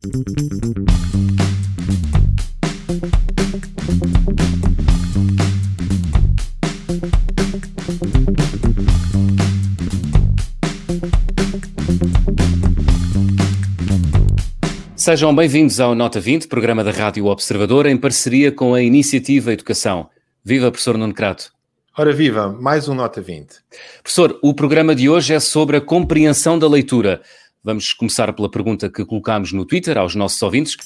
Sejam bem-vindos ao Nota 20, programa da Rádio Observador, em parceria com a Iniciativa Educação. Viva, professor Nuno Crato. Ora viva, mais um Nota 20. Professor, o programa de hoje é sobre a compreensão da leitura. Vamos começar pela pergunta que colocámos no Twitter aos nossos ouvintes.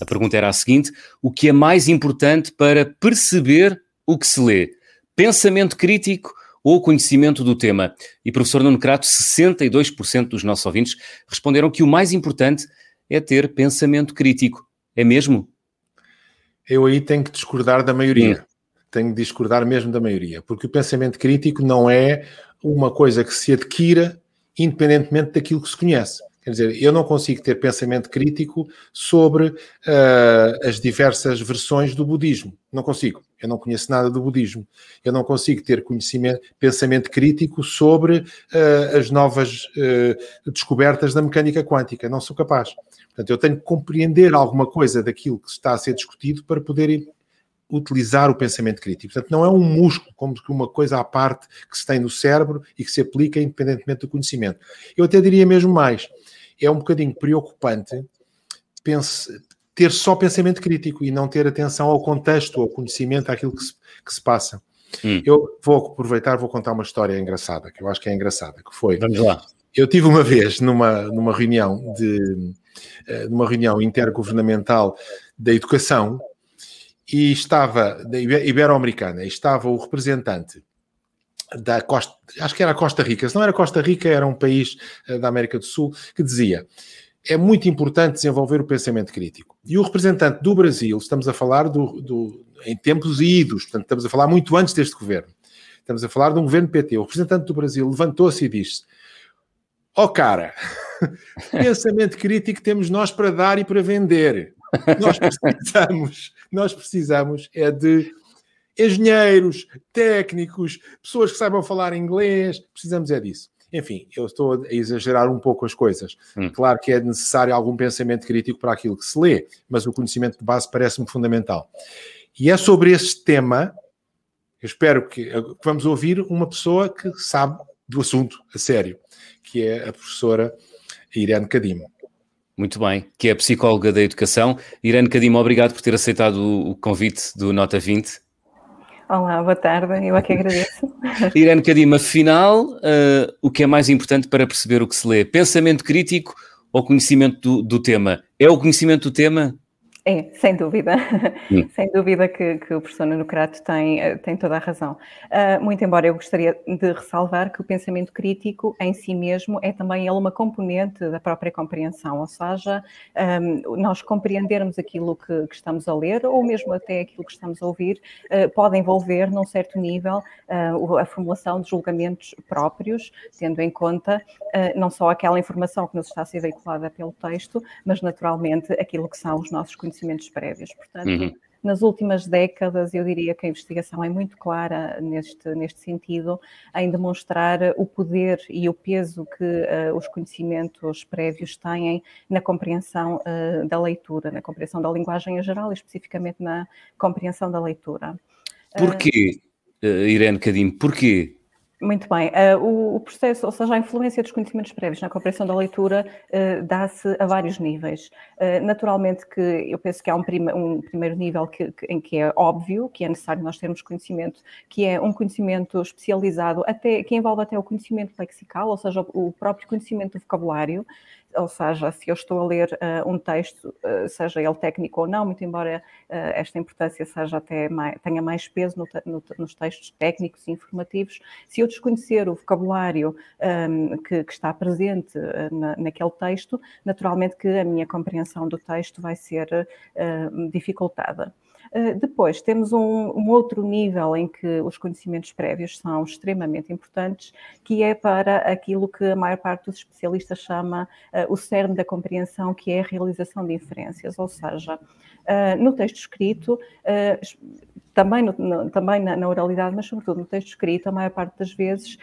A pergunta era a seguinte: o que é mais importante para perceber o que se lê? Pensamento crítico ou conhecimento do tema. E professor Nuno Crato, 62% dos nossos ouvintes responderam que o mais importante é ter pensamento crítico. É mesmo? Eu aí tenho que discordar da maioria. Sim. Tenho que discordar mesmo da maioria, porque o pensamento crítico não é uma coisa que se adquira independentemente daquilo que se conhece. Quer dizer, eu não consigo ter pensamento crítico sobre uh, as diversas versões do budismo. Não consigo. Eu não conheço nada do budismo. Eu não consigo ter conhecimento, pensamento crítico sobre uh, as novas uh, descobertas da mecânica quântica. Não sou capaz. Portanto, eu tenho que compreender alguma coisa daquilo que está a ser discutido para poder utilizar o pensamento crítico. Portanto, não é um músculo, como uma coisa à parte que se tem no cérebro e que se aplica independentemente do conhecimento. Eu até diria mesmo mais é um bocadinho preocupante pense, ter só pensamento crítico e não ter atenção ao contexto, ao conhecimento, àquilo que se, que se passa. Hum. Eu vou aproveitar, vou contar uma história engraçada, que eu acho que é engraçada, que foi... Vamos lá. Eu tive uma vez numa, numa reunião de eh, numa reunião intergovernamental da educação e estava da Ibero-Americana, estava o representante da Costa, acho que era Costa Rica, se não era Costa Rica, era um país eh, da América do Sul, que dizia é muito importante desenvolver o pensamento crítico. E o representante do Brasil, estamos a falar do, do, em tempos idos, portanto, estamos a falar muito antes deste governo, estamos a falar de um governo PT. O representante do Brasil levantou-se e disse: Ó oh, cara, pensamento crítico temos nós para dar e para vender. Nós precisamos, nós precisamos é de engenheiros, técnicos, pessoas que saibam falar inglês, precisamos é disso. Enfim, eu estou a exagerar um pouco as coisas. Hum. Claro que é necessário algum pensamento crítico para aquilo que se lê, mas o conhecimento de base parece-me fundamental. E é sobre este tema, eu espero que, que vamos ouvir uma pessoa que sabe do assunto a sério, que é a professora Irene Cadimo. Muito bem, que é psicóloga da educação. Irene Cadimo, obrigado por ter aceitado o convite do Nota 20 Olá, boa tarde, eu aqui agradeço. Irene Cadima, afinal, uh, o que é mais importante para perceber o que se lê? Pensamento crítico ou conhecimento do, do tema? É o conhecimento do tema? É, sem dúvida. Hum. sem dúvida que, que, o professor Nuno Crato tem, eh, tem toda a razão. Uh, muito embora eu gostaria de ressalvar que o pensamento crítico em si mesmo é também ele uma componente da própria compreensão, ou seja, um, nós compreendermos aquilo que, que, estamos a ler ou mesmo até aquilo que estamos a ouvir uh, pode envolver, num certo nível, uh, a formulação de julgamentos próprios, tendo em conta não só aquela informação que nos está a ser veiculada pelo texto, mas naturalmente aquilo que são os nossos conhecimentos conhecimentos prévios. Portanto, uhum. nas últimas décadas, eu diria que a investigação é muito clara neste, neste sentido, em demonstrar o poder e o peso que uh, os conhecimentos prévios têm na compreensão uh, da leitura, na compreensão da linguagem em geral e especificamente na compreensão da leitura. Porquê, uh, Irene Cadim, porquê muito bem. Uh, o, o, processo, ou seja, a influência dos conhecimentos prévios na compreensão da leitura uh, dá-se a vários níveis. Uh, naturalmente que eu penso que há um, prima, um primeiro nível que, que, em que é óbvio que é necessário nós termos conhecimento, que é um conhecimento especializado, até, que envolve até o conhecimento lexical, ou seja, o próprio conhecimento do vocabulário, ou seja, se eu estou a ler uh, um texto, uh, seja ele técnico ou não, muito embora uh, esta importância seja até mais, tenha mais peso no, no, nos textos técnicos e informativos, se eu desconhecer o vocabulário um, que, que, está presente na, naquele texto, naturalmente que a minha compreensão do texto vai ser dificultada. Eh, depois, temos um, um, outro nível em que os conhecimentos prévios são extremamente importantes, que é para aquilo que a maior parte dos especialistas chama uh, o cerne da compreensão, que é a realização de inferências, ou seja, uh, no texto escrito, também, no, também na, na, oralidade, mas sobretudo no texto escrito, a maior parte das vezes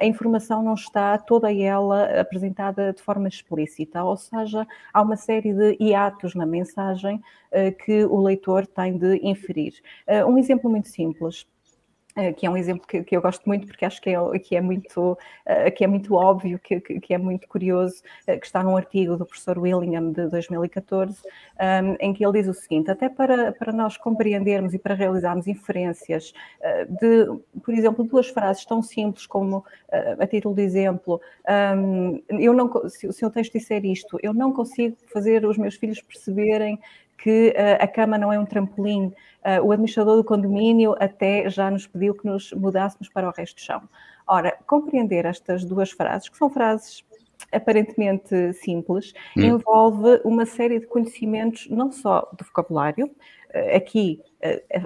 a informação não está toda ela apresentada de forma explícita, ou seja, há uma série de hiatos na mensagem que o leitor tem de inferir. Uh, um exemplo muito simples. Eh, que é um exemplo que, que, eu gosto muito porque acho que é, que é, muito, uh, que é muito óbvio, que, que é muito curioso, que está num artigo do professor Willingham de 2014, um, em que ele diz o seguinte: até para, para nós compreendermos e para realizarmos inferências de, por exemplo, duas frases tão simples como, a título de exemplo, eu não, se, se o texto disser isto, eu não consigo fazer os meus filhos perceberem que a cama não é um trampolim. Uh, o administrador do condomínio até já nos pediu que nos mudássemos para o resto do chão. Ora, compreender estas duas frases, que são frases aparentemente simples, hum. envolve uma série de conhecimentos, não só do vocabulário, uh, aqui eh,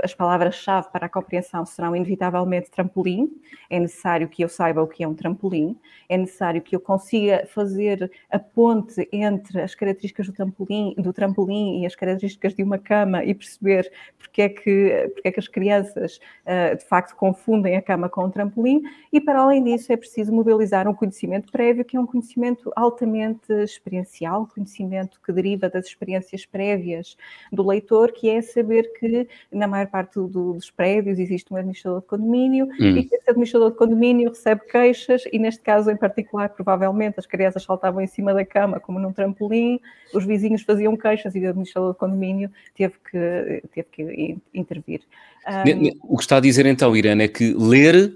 as palavras-chave para a compreensão serão inevitavelmente trampolim. É necessário que eu saiba o que é um trampolim, é necessário que eu consiga fazer a ponte entre as características do trampolim, do trampolim e as características de uma cama e perceber porque é que, porque é que as crianças eh, de facto confundem a cama com o trampolim. E para além disso, é preciso mobilizar um conhecimento prévio, que é um conhecimento altamente experiencial, conhecimento que deriva das experiências prévias do leitor, que é saber que na maior parte do, dos prédios existe um administrador de condomínio hum. e esse administrador de condomínio recebe queixas e neste caso em particular provavelmente as crianças saltavam em cima da cama como num trampolim, os vizinhos faziam queixas e o administrador de condomínio teve que, teve que intervir. Um, o que está a dizer então, Irene, é que ler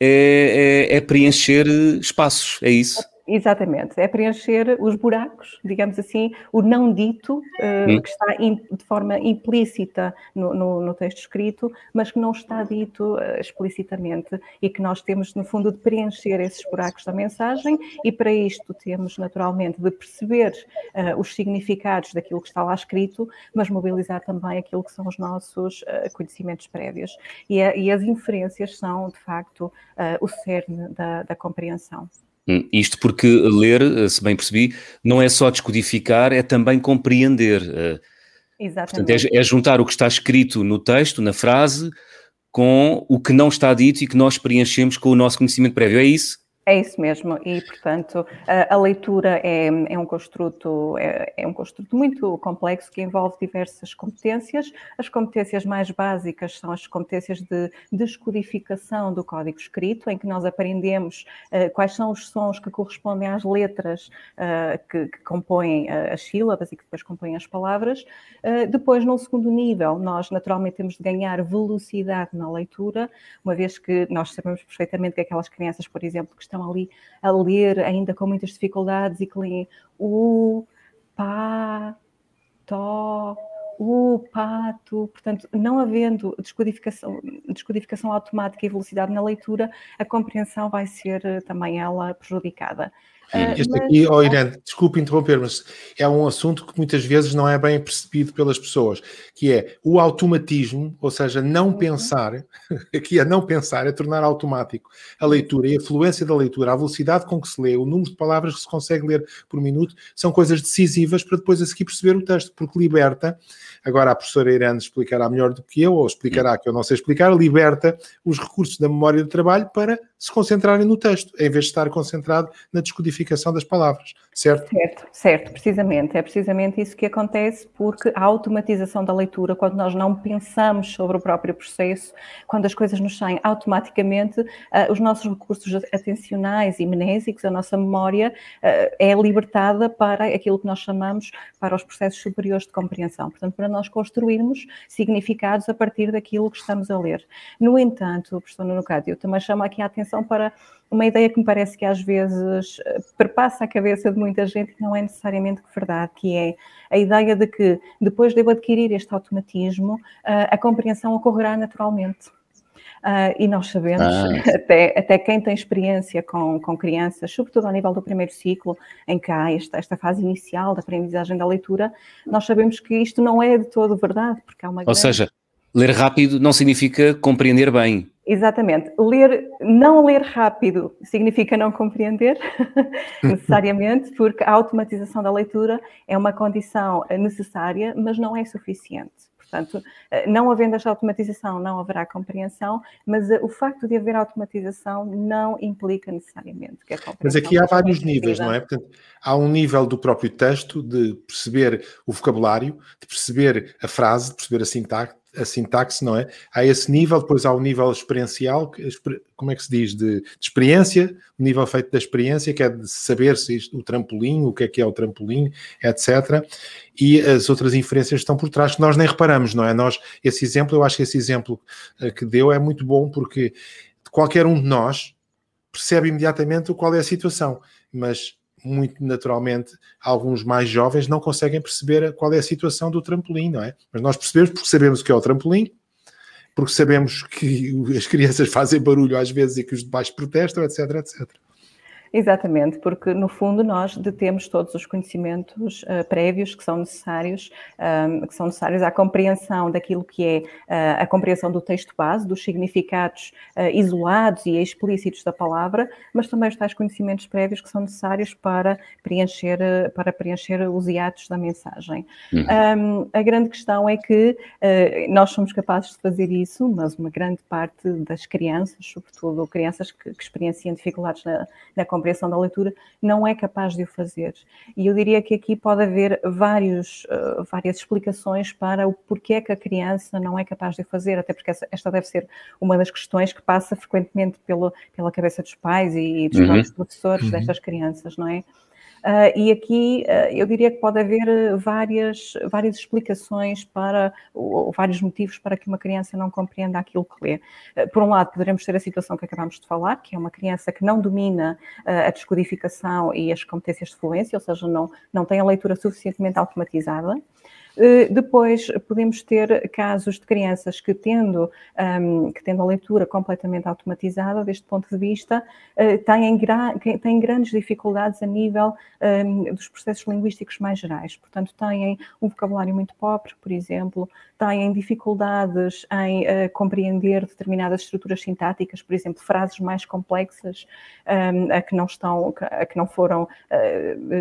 é, é, é preencher espaços, é isso? Exatamente, é preencher os buracos, digamos assim, o não dito, uh, que está in, de forma implícita no, no, no, texto escrito, mas que não está dito uh, explicitamente e que nós temos, no fundo, de preencher esses buracos da mensagem e para isto temos, naturalmente, de perceber uh, os significados daquilo que está lá escrito, mas mobilizar também aquilo que são os nossos conhecimentos prévios. E, a, e, as inferências são, de facto, o cerne da, da compreensão. Hum, isto porque ler, eh, se bem percebi, não é só descodificar, é também compreender. Eh, Exatamente. Portanto, é, é, juntar o que está escrito no texto, na frase, com o que não está dito e que nós preenchemos com o nosso conhecimento prévio. É isso? É isso mesmo, e portanto a, a leitura é, é, um construto, é, é, um construto muito complexo que envolve diversas competências. As competências mais básicas são as competências de descodificação do código escrito, em que nós aprendemos uh, quais são os sons que correspondem às letras uh, que, que, compõem uh, as sílabas e que depois compõem as palavras. depois, num segundo nível, nós naturalmente temos de ganhar velocidade na leitura, uma vez que nós sabemos perfeitamente que aquelas crianças, por exemplo, que estão ali a ler ainda com muitas dificuldades e que leem o, pá, tó, o pato, portanto, não havendo descodificação, descodificação automática e velocidade na leitura, a compreensão vai ser eh, também ela prejudicada. Ah, este aqui, oh Irene, desculpe interromper, mas é um assunto que muitas vezes não é bem percebido pelas pessoas, que é o automatismo, ou seja, não uhum. pensar, aqui é não pensar, é tornar automático a leitura e a fluência da leitura, a velocidade com que se lê, o número de palavras que se consegue ler por minuto, são coisas decisivas para depois a seguir perceber o texto, porque liberta, agora a professora Irene explicará melhor do que eu, ou explicará que eu não sei explicar, liberta os recursos da memória de trabalho para se concentrarem no texto, em vez de estar concentrado na descodificação das palavras, certo? Certo, certo, precisamente. É precisamente isso que acontece, porque a automatização da leitura, quando nós não pensamos sobre o próprio processo, quando as coisas nos saem automaticamente, uh, os nossos recursos atencionais e mnésicos, a nossa memória, uh, é libertada para aquilo que nós chamamos para os processos superiores de compreensão. Portanto, para nós construirmos significados a partir daquilo que estamos a ler. No entanto, professor Nuno eu também chamo aqui a atenção para uma ideia que me parece que às vezes eh, perpassa a cabeça de muita gente que não é necessariamente verdade, que é a ideia de que depois de eu adquirir este automatismo, eh, a compreensão ocorrerá naturalmente. Uh, e nós sabemos, ah. até, até quem tem experiência com, com crianças, sobretudo ao nível do primeiro ciclo, em que há esta, esta fase inicial da aprendizagem da leitura, nós sabemos que isto não é de todo verdade, porque há uma Ou grande... seja, ler rápido não significa compreender bem. Exatamente. Ler, não ler rápido significa não compreender, necessariamente, porque a automatização da leitura é uma condição necessária, mas não é suficiente. Portanto, eh, não havendo esta automatização, não haverá compreensão, mas eh, o facto de haver automatização não implica necessariamente que a compreensão... Mas aqui há vários níveis, não é? Portanto, há um nível do próprio texto, de perceber o vocabulário, de perceber a frase, de perceber a sintaxe, a sintaxe, não é? Há esse nível, depois há o nível experiencial, como é que se diz, de, de experiência, o nível feito da experiência, que é de saber se isto, o trampolim, o que é que é o trampolim, etc. E as outras inferências estão por trás que nós nem reparamos, não é? Nós, esse exemplo, eu acho que esse exemplo eh, que deu é muito bom porque qualquer um de nós percebe imediatamente qual é a situação, mas muito naturalmente, alguns mais jovens não conseguem perceber qual é a situação do trampolim, não é? Mas nós percebemos porque sabemos o que é o trampolim, porque sabemos que as crianças fazem barulho às vezes e que os de baixo protestam, etc, etc. Exatamente, porque no fundo nós detemos todos os conhecimentos uh, prévios que são necessários, um, que são necessários à compreensão daquilo que é uh, a compreensão do texto base, dos significados uh, isolados e explícitos da palavra, mas também os tais conhecimentos prévios que são necessários para preencher, para preencher os hiatos da mensagem. Uhum. Um, a grande questão é que nós somos capazes de fazer isso, mas uma grande parte das crianças, sobretudo crianças que, que experienciam dificuldades na, na compreensão, compreensão da leitura, não é capaz de o fazer. E eu diria que aqui pode haver vários, uh, várias explicações para o porquê que a criança não é capaz de o fazer, até porque esta deve ser uma das questões que passa frequentemente pelo, pela cabeça dos pais e dos uhum. próprios professores uhum. destas crianças, não é? Uh, e aqui uh, eu diria que pode haver ah, várias, várias explicações para, ou, ou, vários motivos para que uma criança não compreenda aquilo que lê. Uh, por um lado, poderemos ter a situação que acabamos de falar, que é uma criança que não domina a descodificação e as competências de fluência, ou seja, não, não tem a leitura suficientemente automatizada. Eh, depois podemos ter casos de crianças que tendo, um, que tendo a leitura completamente automatizada, deste ponto de vista, uh, têm, têm grandes dificuldades a nível um, dos processos linguísticos mais gerais. Portanto, têm um vocabulário muito pobre, por exemplo, têm dificuldades em uh, compreender determinadas estruturas sintáticas, por exemplo, frases mais complexas um, a que não estão, a que não foram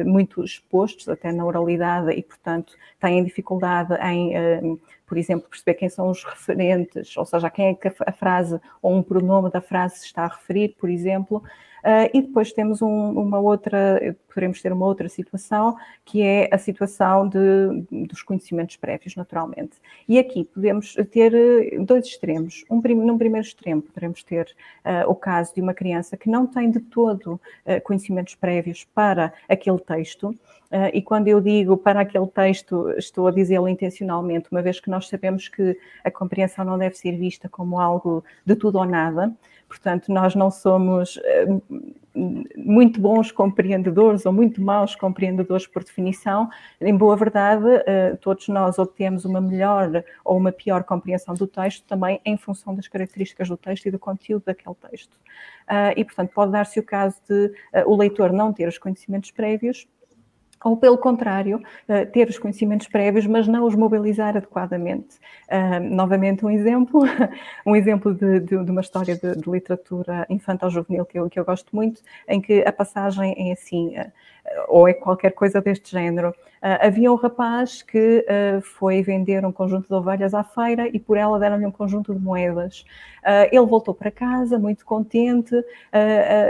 muito expostos até na oralidade e, portanto, têm dificuldade em, uh, por exemplo, perceber quem são os referentes, ou seja, a quem é que a frase ou um pronome da frase se está a referir, por exemplo. Uh, e depois temos um, uma outra, poderemos ter uma outra situação, que é a situação de, dos conhecimentos prévios, naturalmente. E aqui podemos ter eh, dois extremos. Um, num primeiro extremo, poderemos ter uh, o caso de uma criança que não tem de todo uh, conhecimentos prévios para aquele texto, Uh, e quando eu digo para aquele texto, estou a dizê-lo intencionalmente, uma vez que nós sabemos que a compreensão não deve ser vista como algo de tudo ou nada, Portanto, nós não somos eh, muito bons compreendedores ou muito maus compreendedores por definição. Em boa verdade, eh, todos nós obtemos uma melhor ou uma pior compreensão do texto também em função das características do texto e do conteúdo daquele texto. Ah, e, portanto, pode dar-se o caso de eh, o leitor não ter os conhecimentos prévios ou pelo contrário, eh, ter os conhecimentos prévios, mas não os mobilizar adequadamente. Uh, novamente um exemplo, um exemplo de, de, de uma história de, de literatura infantil-juvenil que eu, que eu gosto muito, em que a passagem é assim, uh, ou é qualquer coisa deste género. Uh, havia um rapaz que uh, foi vender um conjunto de ovelhas à feira e por ela deram-lhe um conjunto de moedas. Uh, ele voltou para casa muito contente,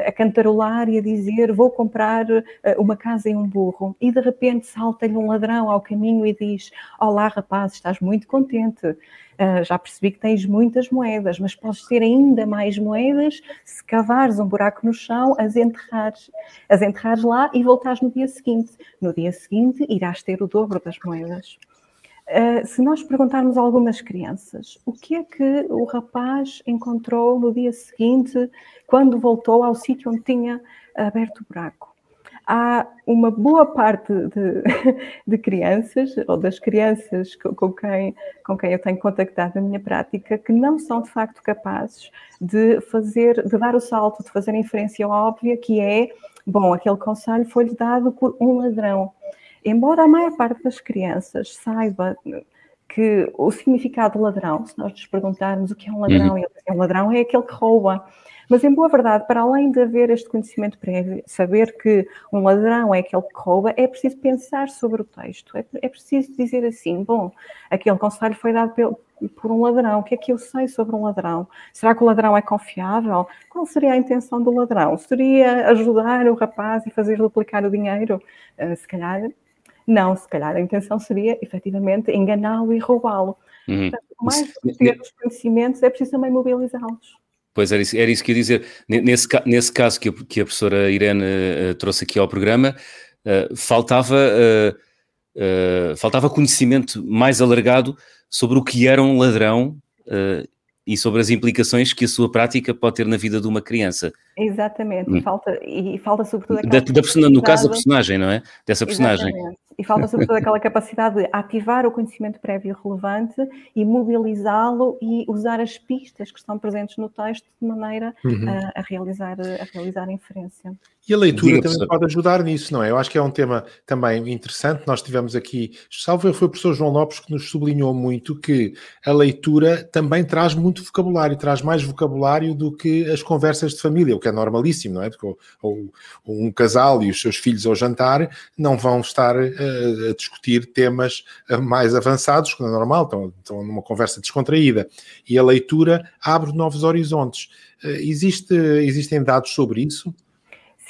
a cantarolar e a dizer: Vou comprar uma casa e um burro. E de repente salta-lhe um ladrão ao caminho e diz: Olá, rapaz, estás muito contente. Uh, já percebi que tens muitas moedas, mas podes ter ainda mais moedas se cavares um buraco no chão, as enterrares, as enterrares lá e voltares no dia seguinte. No dia seguinte irás ter o dobro das moedas. Uh, se nós perguntarmos a algumas crianças o que é que o rapaz encontrou no dia seguinte, quando voltou ao sítio onde tinha aberto o buraco, há uma boa parte de, de, crianças, ou das crianças com quem, com quem eu tenho contactado na minha prática, que não são de facto capazes de fazer, de dar o salto, de fazer a inferência óbvia, que é, bom, aquele conselho foi-lhe dado por um ladrão. Embora a maior parte das crianças saiba que o significado de ladrão, se nós nos perguntarmos o que é um ladrão, uhum. um ladrão é aquele que rouba. Mas, em boa verdade, para além de haver este conhecimento prévio, saber que um ladrão é aquele que rouba, é preciso pensar sobre o texto. É, é preciso dizer assim: bom, aquele conselho foi dado pelo, por um ladrão. O que é que eu sei sobre um ladrão? Será que o ladrão é confiável? Qual seria a intenção do ladrão? Seria ajudar o rapaz e fazer duplicar o dinheiro? Uh, se calhar, não. Se calhar a intenção seria, efetivamente, enganá-lo e roubá-lo. Uhum. Portanto, mais do que ter os conhecimentos, é preciso também mobilizá-los. Pois era isso, era isso que eu ia dizer. Nesse, nesse caso que a, que a professora Irene uh, trouxe aqui ao programa, uh, faltava, uh, faltava conhecimento mais alargado sobre o que era um ladrão e sobre as implicações que a sua prática pode ter na vida de uma criança. Exatamente, hum. e, falta, e falta sobretudo da, da, No caso da personagem, não é? Dessa personagem. Exatamente. E falta sobretudo aquela capacidade de ativar o conhecimento prévio relevante e mobilizá-lo e usar as pistas que estão presentes no texto de maneira uhum. a, a, realizar, a realizar a inferência. E a leitura Diga, também pode ajudar nisso, não é? Eu acho que é um tema também interessante. Nós tivemos aqui, salvo foi o professor João Lopes que nos sublinhou muito que a leitura também traz muito vocabulário, traz mais vocabulário do que as conversas de família, que é normalíssimo, não é? Porque ou, ou, um casal e os seus filhos ao jantar não vão estar uh, a discutir temas eh, mais avançados, que é normal, estão, estão numa conversa descontraída. E a leitura abre novos horizontes. Uh, existe, existem dados sobre isso?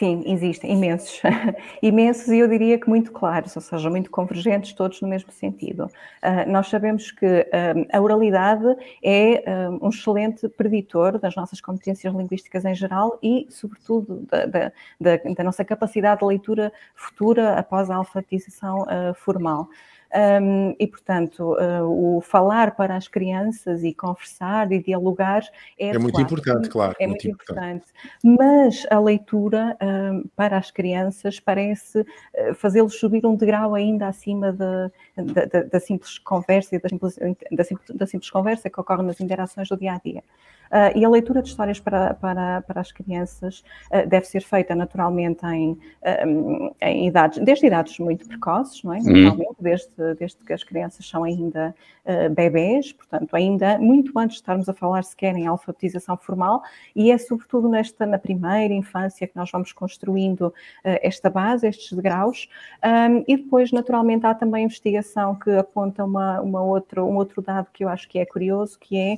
Sim, existem imensos, imensos e eu diria que muito claros, ou seja, muito convergentes, todos no mesmo sentido. Uh, nós sabemos que uh, a oralidade é uh, um excelente preditor das nossas competências linguísticas em geral e, sobretudo, da, da, da, da nossa capacidade de leitura futura após a alfabetização formal. Um, e, portanto, uh, o falar para as crianças e conversar e dialogar é, é muito claro, importante, claro. É muito, muito importante. importante. Mas a leitura um, para as crianças parece uh, fazê-los subir um degrau ainda acima da, da, da simples conversa e da simples, da, simples, da simples conversa que ocorre nas interações do dia a dia. Uh, e a leitura de histórias para, para, para as crianças uh, deve ser feita naturalmente em, um, em idades, desde idades muito precoces, não é? Naturalmente, desde, desde que as crianças são ainda uh, bebês, portanto, ainda muito antes de estarmos a falar sequer em alfabetização formal, e é sobretudo nesta, na primeira infância que nós vamos construindo uh, esta base, estes degraus, um, e depois, naturalmente, há também investigação que aponta uma, uma outro, um outro dado que eu acho que é curioso, que é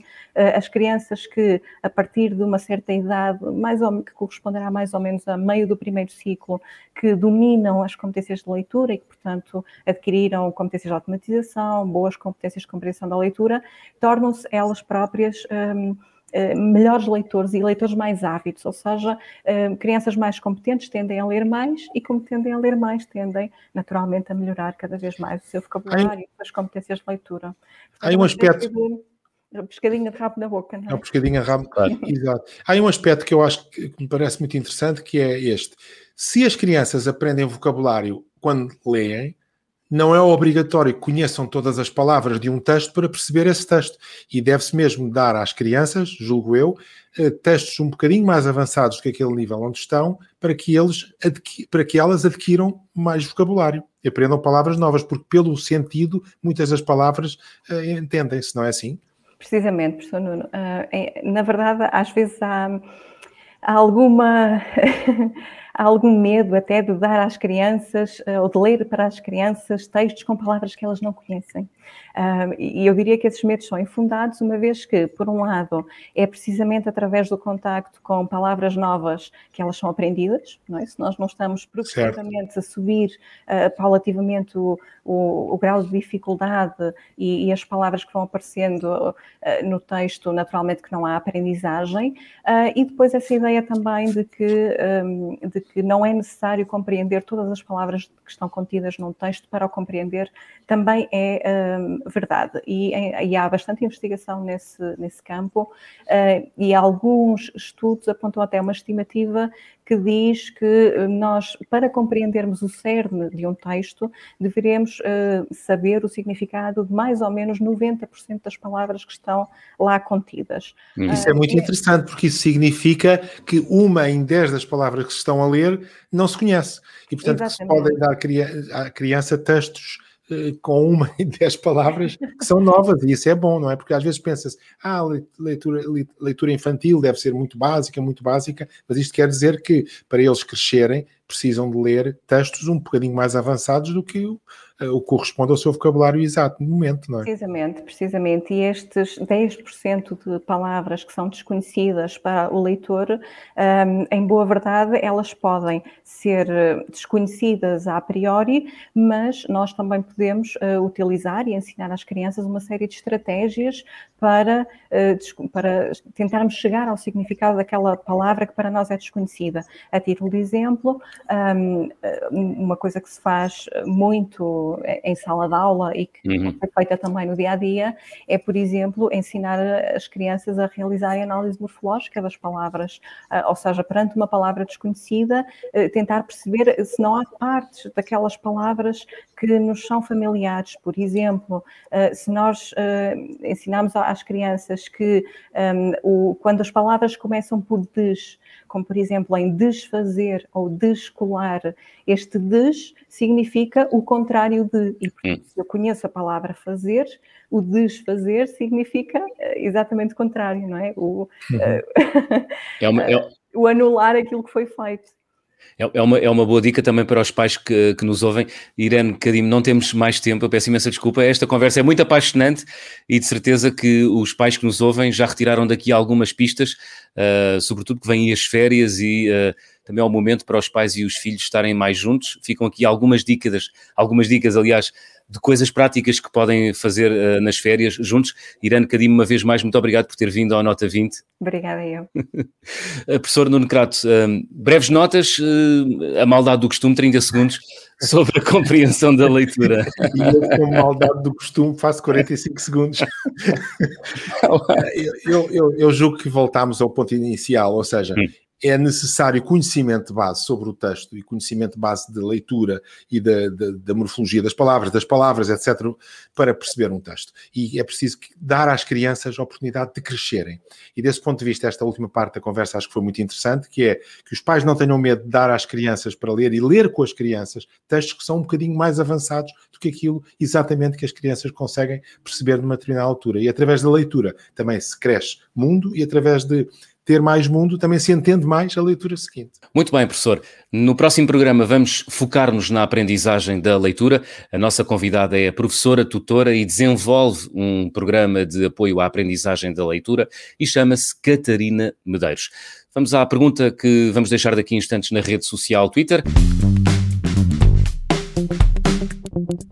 as crianças que que a partir de uma certa idade, mais ou, que corresponderá mais ou menos a meio do primeiro ciclo, que dominam as competências de leitura e que, portanto, adquiriram competências de automatização, boas competências de compreensão da leitura, tornam-se elas próprias um, eh, melhores leitores e leitores mais ávidos, ou seja, hum, crianças mais competentes tendem a ler mais e, como tendem a ler mais, tendem naturalmente a melhorar cada vez mais o seu vocabulário e as competências de leitura. Portanto, Há um aspecto. Uma pescadinha de rabo na boca, não é? É uma pescadinha de rabo, claro. exato. Há um aspecto que eu acho que me parece muito interessante, que é este. Se as crianças aprendem vocabulário quando leem, não é obrigatório que conheçam todas as palavras de um texto para perceber esse texto. E deve-se mesmo dar às crianças, julgo eu, eh, textos um bocadinho mais avançados que aquele nível onde estão, para que, eles para que elas adquiram mais vocabulário e aprendam palavras novas, porque pelo sentido, muitas das palavras uh, entendem-se, não é assim? Precisamente, professor Nuno. Uh, na verdade, às vezes há, há alguma há algum medo até de dar às crianças uh, ou de ler para as crianças textos com palavras que elas não conhecem. Uh, e eu diria que esses medos são infundados, uma vez que, por um lado, é precisamente através do contacto com palavras novas que elas são aprendidas, não é? Se nós não estamos progressivamente a subir uh, paulativamente o, o, o, grau de dificuldade e, e, as palavras que vão aparecendo uh, no texto, naturalmente que não há aprendizagem, e depois essa ideia também de que, um, de que não é necessário compreender todas as palavras que estão contidas num texto para o compreender, também é um, verdade. E, e, há bastante investigação nesse, nesse campo, uh, e alguns estudos apontam até uma estimativa que diz que nós, para compreendermos o cerne de um texto, deveremos uh, saber o significado de mais ou menos 90% das palavras que estão lá contidas. Isso é muito interessante, porque isso significa que uma em dez das palavras que se estão a ler não se conhece. E, portanto, se podem dar à criança textos uh, com uma e dez palavras que são novas, e isso é bom, não é? Porque às vezes pensa-se, ah, leitura, leitura infantil deve ser muito básica, muito básica, mas isto quer dizer que para eles crescerem precisam de ler textos um bocadinho mais avançados do que o, eh, o corresponde ao seu vocabulário exato no momento, não é? Precisamente, precisamente. E estes 10% de palavras que são desconhecidas para o leitor, ehm, em boa verdade, elas podem ser eh, desconhecidas a priori, mas nós também podemos uh, utilizar e ensinar às crianças uma série de estratégias para, para tentarmos chegar ao significado daquela palavra que para nós é desconhecida. A título de exemplo, uma coisa que se faz muito em sala de aula e que uhum. é feita também no dia a dia é, por exemplo, ensinar as crianças a realizarem análise morfológica das palavras, uh, ou seja, perante uma palavra desconhecida, uh, tentar perceber se não há partes daquelas palavras que nos são familiares. Por exemplo, uh, se nós ensinarmos às crianças que quando as palavras começam por des, como por exemplo em desfazer ou descolar. Este des significa o contrário de, e hum. se eu conheço a palavra fazer, o desfazer significa eh, exatamente o contrário, não é? O, uhum. uh, é uma, é... o anular aquilo que foi feito. É, é, uma, é uma boa dica também para os pais que, que nos ouvem. Irene Cadim, não temos mais tempo, eu peço imensa desculpa. Esta conversa é muito apaixonante e de certeza que os pais que nos ouvem já retiraram daqui algumas pistas, uh, sobretudo que vêm as férias e uh, também é o momento para os pais e os filhos estarem mais juntos. Ficam aqui algumas dicas, algumas dicas, aliás, de coisas práticas que podem fazer uh, nas férias juntos. Irene Cadim, uma vez mais, muito obrigado por ter vindo ao Nota 20. Obrigada eu. Professor Nuno Crato, uh, breves notas, uh, a maldade do costume, 30 segundos, sobre a compreensão da leitura. E eu, com maldade do costume, faço 45 segundos. eu, eu, eu, julgo que voltámos ao ponto inicial, ou seja, hum é necessário conhecimento de base sobre o texto e conhecimento de base de leitura e da, da, da, morfologia das palavras, das palavras, etc., para perceber um texto. E é preciso dar às crianças a oportunidade de crescerem. E desse ponto de vista, esta última parte da conversa acho que foi muito interessante, que é que os pais não tenham medo de dar às crianças para ler e ler com as crianças textos que são um bocadinho mais avançados do que aquilo exatamente que as crianças conseguem perceber numa determinada altura. E através da leitura também se cresce mundo e através de ter mais mundo, também se entende mais a leitura seguinte. Muito bem, professor. No próximo programa vamos focar-nos na aprendizagem da leitura. A nossa convidada é a professora, tutora e desenvolve um programa de apoio à aprendizagem da leitura e chama-se Catarina Medeiros. Vamos à pergunta que vamos deixar daqui a instantes na rede social Twitter.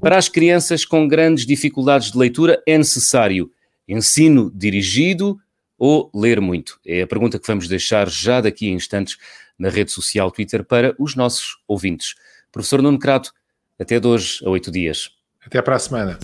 Para as crianças com grandes dificuldades de leitura é necessário ensino dirigido, ou ler muito? É a pergunta que vamos deixar já daqui a instantes na rede social Twitter para os nossos ouvintes. Professor Nuno Crato, até de hoje a oito dias. Até para a semana.